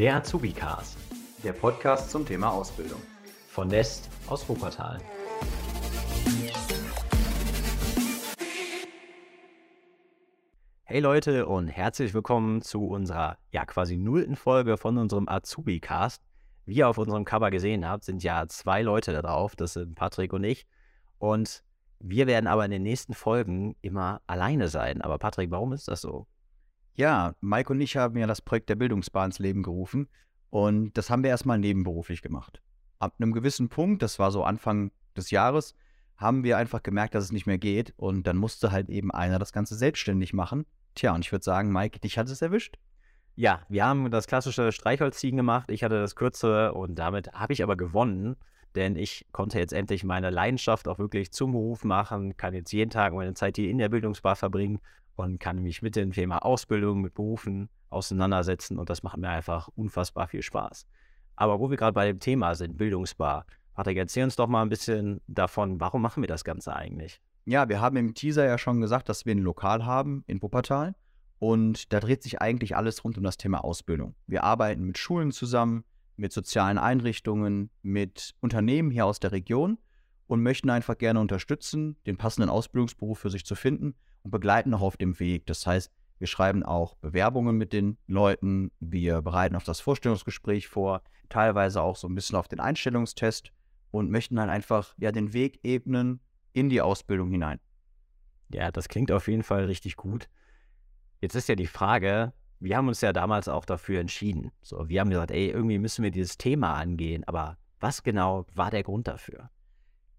Der Azubi-Cast. Der Podcast zum Thema Ausbildung. Von Nest aus Wuppertal. Hey Leute und herzlich willkommen zu unserer ja quasi nullten Folge von unserem Azubi-Cast. Wie ihr auf unserem Cover gesehen habt, sind ja zwei Leute da drauf. Das sind Patrick und ich. Und wir werden aber in den nächsten Folgen immer alleine sein. Aber Patrick, warum ist das so? Ja, Mike und ich haben ja das Projekt der Bildungsbahn ins Leben gerufen und das haben wir erstmal nebenberuflich gemacht. Ab einem gewissen Punkt, das war so Anfang des Jahres, haben wir einfach gemerkt, dass es nicht mehr geht und dann musste halt eben einer das Ganze selbstständig machen. Tja, und ich würde sagen, Mike, dich hat es erwischt? Ja, wir haben das klassische Streichholzziehen gemacht. Ich hatte das kürzere und damit habe ich aber gewonnen, denn ich konnte jetzt endlich meine Leidenschaft auch wirklich zum Beruf machen, kann jetzt jeden Tag meine Zeit hier in der Bildungsbar verbringen und kann mich mit dem Thema Ausbildung, mit Berufen auseinandersetzen und das macht mir einfach unfassbar viel Spaß. Aber wo wir gerade bei dem Thema sind, Bildungsbar, Patrick, erzähl uns doch mal ein bisschen davon, warum machen wir das Ganze eigentlich? Ja, wir haben im Teaser ja schon gesagt, dass wir ein Lokal haben in Wuppertal und da dreht sich eigentlich alles rund um das Thema Ausbildung. Wir arbeiten mit Schulen zusammen, mit sozialen Einrichtungen, mit Unternehmen hier aus der Region und möchten einfach gerne unterstützen, den passenden Ausbildungsberuf für sich zu finden und begleiten auch auf dem Weg. Das heißt, wir schreiben auch Bewerbungen mit den Leuten, wir bereiten auf das Vorstellungsgespräch vor, teilweise auch so ein bisschen auf den Einstellungstest und möchten dann einfach ja den Weg ebnen in die Ausbildung hinein. Ja, das klingt auf jeden Fall richtig gut. Jetzt ist ja die Frage, wir haben uns ja damals auch dafür entschieden. So, wir haben gesagt, ey, irgendwie müssen wir dieses Thema angehen, aber was genau war der Grund dafür?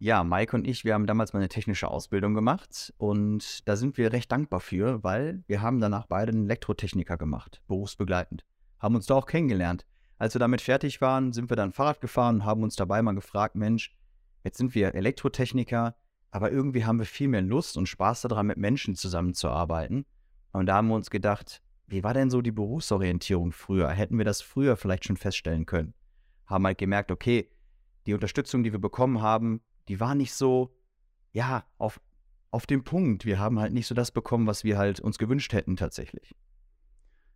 Ja, Mike und ich, wir haben damals mal eine technische Ausbildung gemacht und da sind wir recht dankbar für, weil wir haben danach beide einen Elektrotechniker gemacht, berufsbegleitend. Haben uns da auch kennengelernt. Als wir damit fertig waren, sind wir dann Fahrrad gefahren und haben uns dabei mal gefragt, Mensch, jetzt sind wir Elektrotechniker, aber irgendwie haben wir viel mehr Lust und Spaß daran, mit Menschen zusammenzuarbeiten. Und da haben wir uns gedacht, wie war denn so die Berufsorientierung früher? Hätten wir das früher vielleicht schon feststellen können? Haben halt gemerkt, okay, die Unterstützung, die wir bekommen haben, die war nicht so, ja, auf, auf dem Punkt. Wir haben halt nicht so das bekommen, was wir halt uns gewünscht hätten tatsächlich.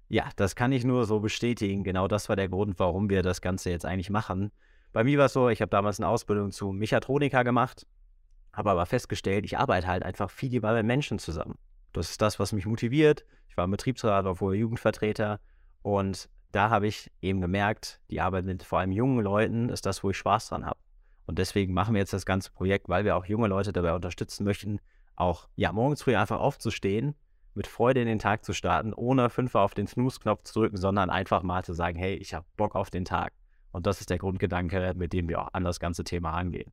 Ja, das kann ich nur so bestätigen. Genau das war der Grund, warum wir das Ganze jetzt eigentlich machen. Bei mir war es so, ich habe damals eine Ausbildung zum Mechatroniker gemacht, habe aber festgestellt, ich arbeite halt einfach viel lieber mit Menschen zusammen. Das ist das, was mich motiviert. Ich war im Betriebsrat, war vorher Jugendvertreter und da habe ich eben gemerkt, die Arbeit mit vor allem jungen Leuten ist das, wo ich Spaß dran habe. Und deswegen machen wir jetzt das ganze Projekt, weil wir auch junge Leute dabei unterstützen möchten, auch ja, morgens früh einfach aufzustehen, mit Freude in den Tag zu starten, ohne fünfmal auf den Snooze-Knopf zu drücken, sondern einfach mal zu sagen, hey, ich habe Bock auf den Tag. Und das ist der Grundgedanke, mit dem wir auch an das ganze Thema angehen.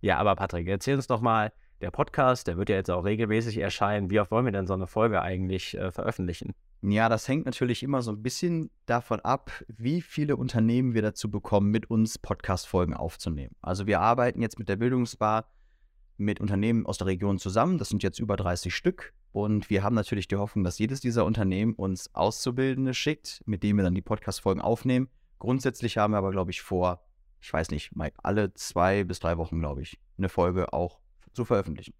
Ja, aber Patrick, erzähl uns doch mal, der Podcast, der wird ja jetzt auch regelmäßig erscheinen. Wie oft wollen wir denn so eine Folge eigentlich äh, veröffentlichen? Ja, das hängt natürlich immer so ein bisschen davon ab, wie viele Unternehmen wir dazu bekommen, mit uns Podcast-Folgen aufzunehmen. Also wir arbeiten jetzt mit der Bildungsbar mit Unternehmen aus der Region zusammen. Das sind jetzt über 30 Stück. Und wir haben natürlich die Hoffnung, dass jedes dieser Unternehmen uns Auszubildende schickt, mit denen wir dann die Podcast-Folgen aufnehmen. Grundsätzlich haben wir aber, glaube ich, vor, ich weiß nicht, alle zwei bis drei Wochen, glaube ich, eine Folge auch zu veröffentlichen.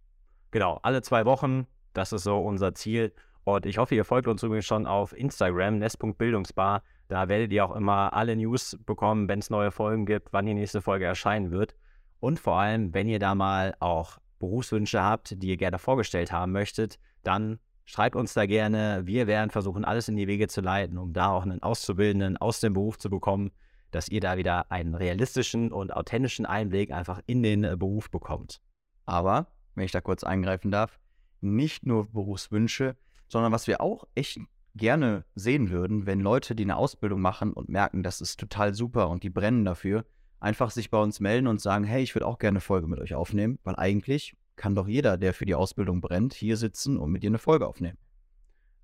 Genau, alle zwei Wochen. Das ist so unser Ziel. Und ich hoffe, ihr folgt uns übrigens schon auf Instagram, nest.bildungsbar. Da werdet ihr auch immer alle News bekommen, wenn es neue Folgen gibt, wann die nächste Folge erscheinen wird. Und vor allem, wenn ihr da mal auch Berufswünsche habt, die ihr gerne vorgestellt haben möchtet, dann schreibt uns da gerne. Wir werden versuchen, alles in die Wege zu leiten, um da auch einen Auszubildenden aus dem Beruf zu bekommen, dass ihr da wieder einen realistischen und authentischen Einblick einfach in den äh, Beruf bekommt. Aber, wenn ich da kurz eingreifen darf, nicht nur Berufswünsche, sondern was wir auch echt gerne sehen würden, wenn Leute, die eine Ausbildung machen und merken, das ist total super und die brennen dafür, einfach sich bei uns melden und sagen, hey, ich würde auch gerne eine Folge mit euch aufnehmen, weil eigentlich kann doch jeder, der für die Ausbildung brennt, hier sitzen und mit dir eine Folge aufnehmen.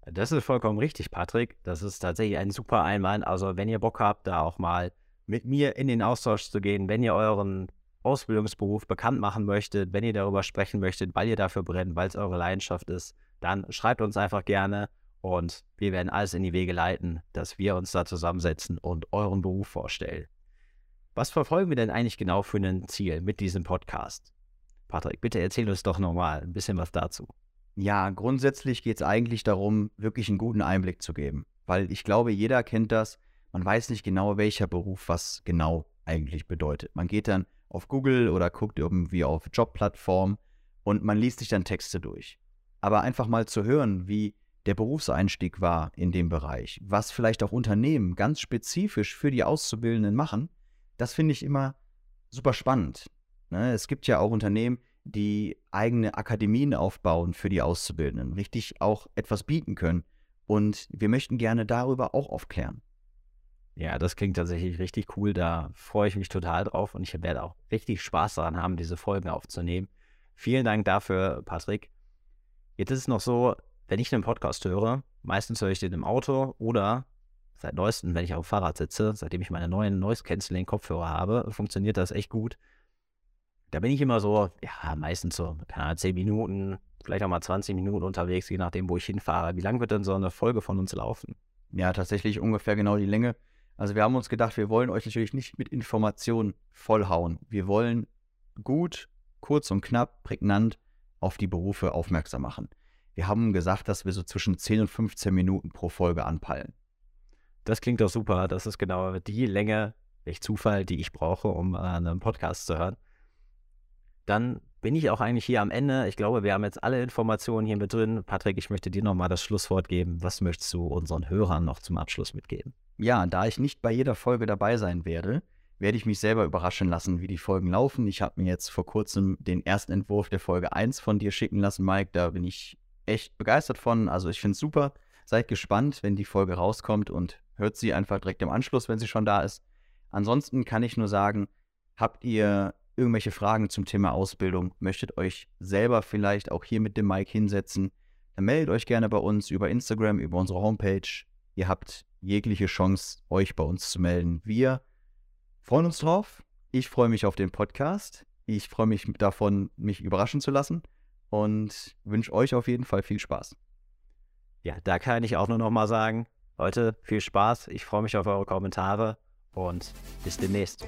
Das ist vollkommen richtig, Patrick. Das ist tatsächlich ein super Einwand. Also, wenn ihr Bock habt, da auch mal mit mir in den Austausch zu gehen, wenn ihr euren Ausbildungsberuf bekannt machen möchtet, wenn ihr darüber sprechen möchtet, weil ihr dafür brennt, weil es eure Leidenschaft ist, dann schreibt uns einfach gerne und wir werden alles in die Wege leiten, dass wir uns da zusammensetzen und euren Beruf vorstellen. Was verfolgen wir denn eigentlich genau für ein Ziel mit diesem Podcast? Patrick, bitte erzähl uns doch nochmal ein bisschen was dazu. Ja, grundsätzlich geht es eigentlich darum, wirklich einen guten Einblick zu geben. Weil ich glaube, jeder kennt das. man weiß nicht genau, welcher Beruf was genau eigentlich bedeutet. Man geht dann auf Google oder guckt irgendwie auf Jobplattformen und man liest sich dann Texte durch. Aber einfach mal zu hören, wie der Berufseinstieg war in dem Bereich, was vielleicht auch Unternehmen ganz spezifisch für die Auszubildenden machen, das finde ich immer super spannend. Ne? Es gibt ja auch Unternehmen, die eigene Akademien aufbauen für die Auszubildenden, richtig auch etwas bieten können. Und wir möchten gerne darüber auch aufklären. Ja, das klingt tatsächlich richtig cool. Da freue ich mich total drauf und ich werde auch richtig Spaß daran haben, diese Folgen aufzunehmen. Vielen Dank dafür, Patrick. Jetzt ist es noch so, wenn ich einen Podcast höre, meistens höre ich den im Auto oder seit neuestem, wenn ich auf dem Fahrrad sitze, seitdem ich meine neuen Noise Canceling Kopfhörer habe, funktioniert das echt gut. Da bin ich immer so, ja, meistens so, keine Ahnung, 10 Minuten, vielleicht auch mal 20 Minuten unterwegs, je nachdem, wo ich hinfahre. Wie lang wird denn so eine Folge von uns laufen? Ja, tatsächlich ungefähr genau die Länge. Also wir haben uns gedacht, wir wollen euch natürlich nicht mit Informationen vollhauen. Wir wollen gut, kurz und knapp, prägnant auf die Berufe aufmerksam machen. Wir haben gesagt, dass wir so zwischen 10 und 15 Minuten pro Folge anpeilen. Das klingt doch super. Das ist genau die Länge, welch Zufall, die ich brauche, um äh, einen Podcast zu hören. Dann bin ich auch eigentlich hier am Ende. Ich glaube, wir haben jetzt alle Informationen hier mit drin. Patrick, ich möchte dir nochmal das Schlusswort geben. Was möchtest du unseren Hörern noch zum Abschluss mitgeben? Ja, da ich nicht bei jeder Folge dabei sein werde, werde ich mich selber überraschen lassen, wie die Folgen laufen. Ich habe mir jetzt vor kurzem den ersten Entwurf der Folge 1 von dir schicken lassen, Mike. Da bin ich echt begeistert von. Also ich finde es super. Seid gespannt, wenn die Folge rauskommt und hört sie einfach direkt im Anschluss, wenn sie schon da ist. Ansonsten kann ich nur sagen, habt ihr irgendwelche Fragen zum Thema Ausbildung, möchtet euch selber vielleicht auch hier mit dem Mike hinsetzen, dann meldet euch gerne bei uns über Instagram, über unsere Homepage. Ihr habt jegliche Chance, euch bei uns zu melden. Wir freuen uns drauf. Ich freue mich auf den Podcast. Ich freue mich davon, mich überraschen zu lassen und wünsche euch auf jeden Fall viel Spaß. Ja, da kann ich auch nur noch mal sagen, Leute, viel Spaß. Ich freue mich auf eure Kommentare und bis demnächst.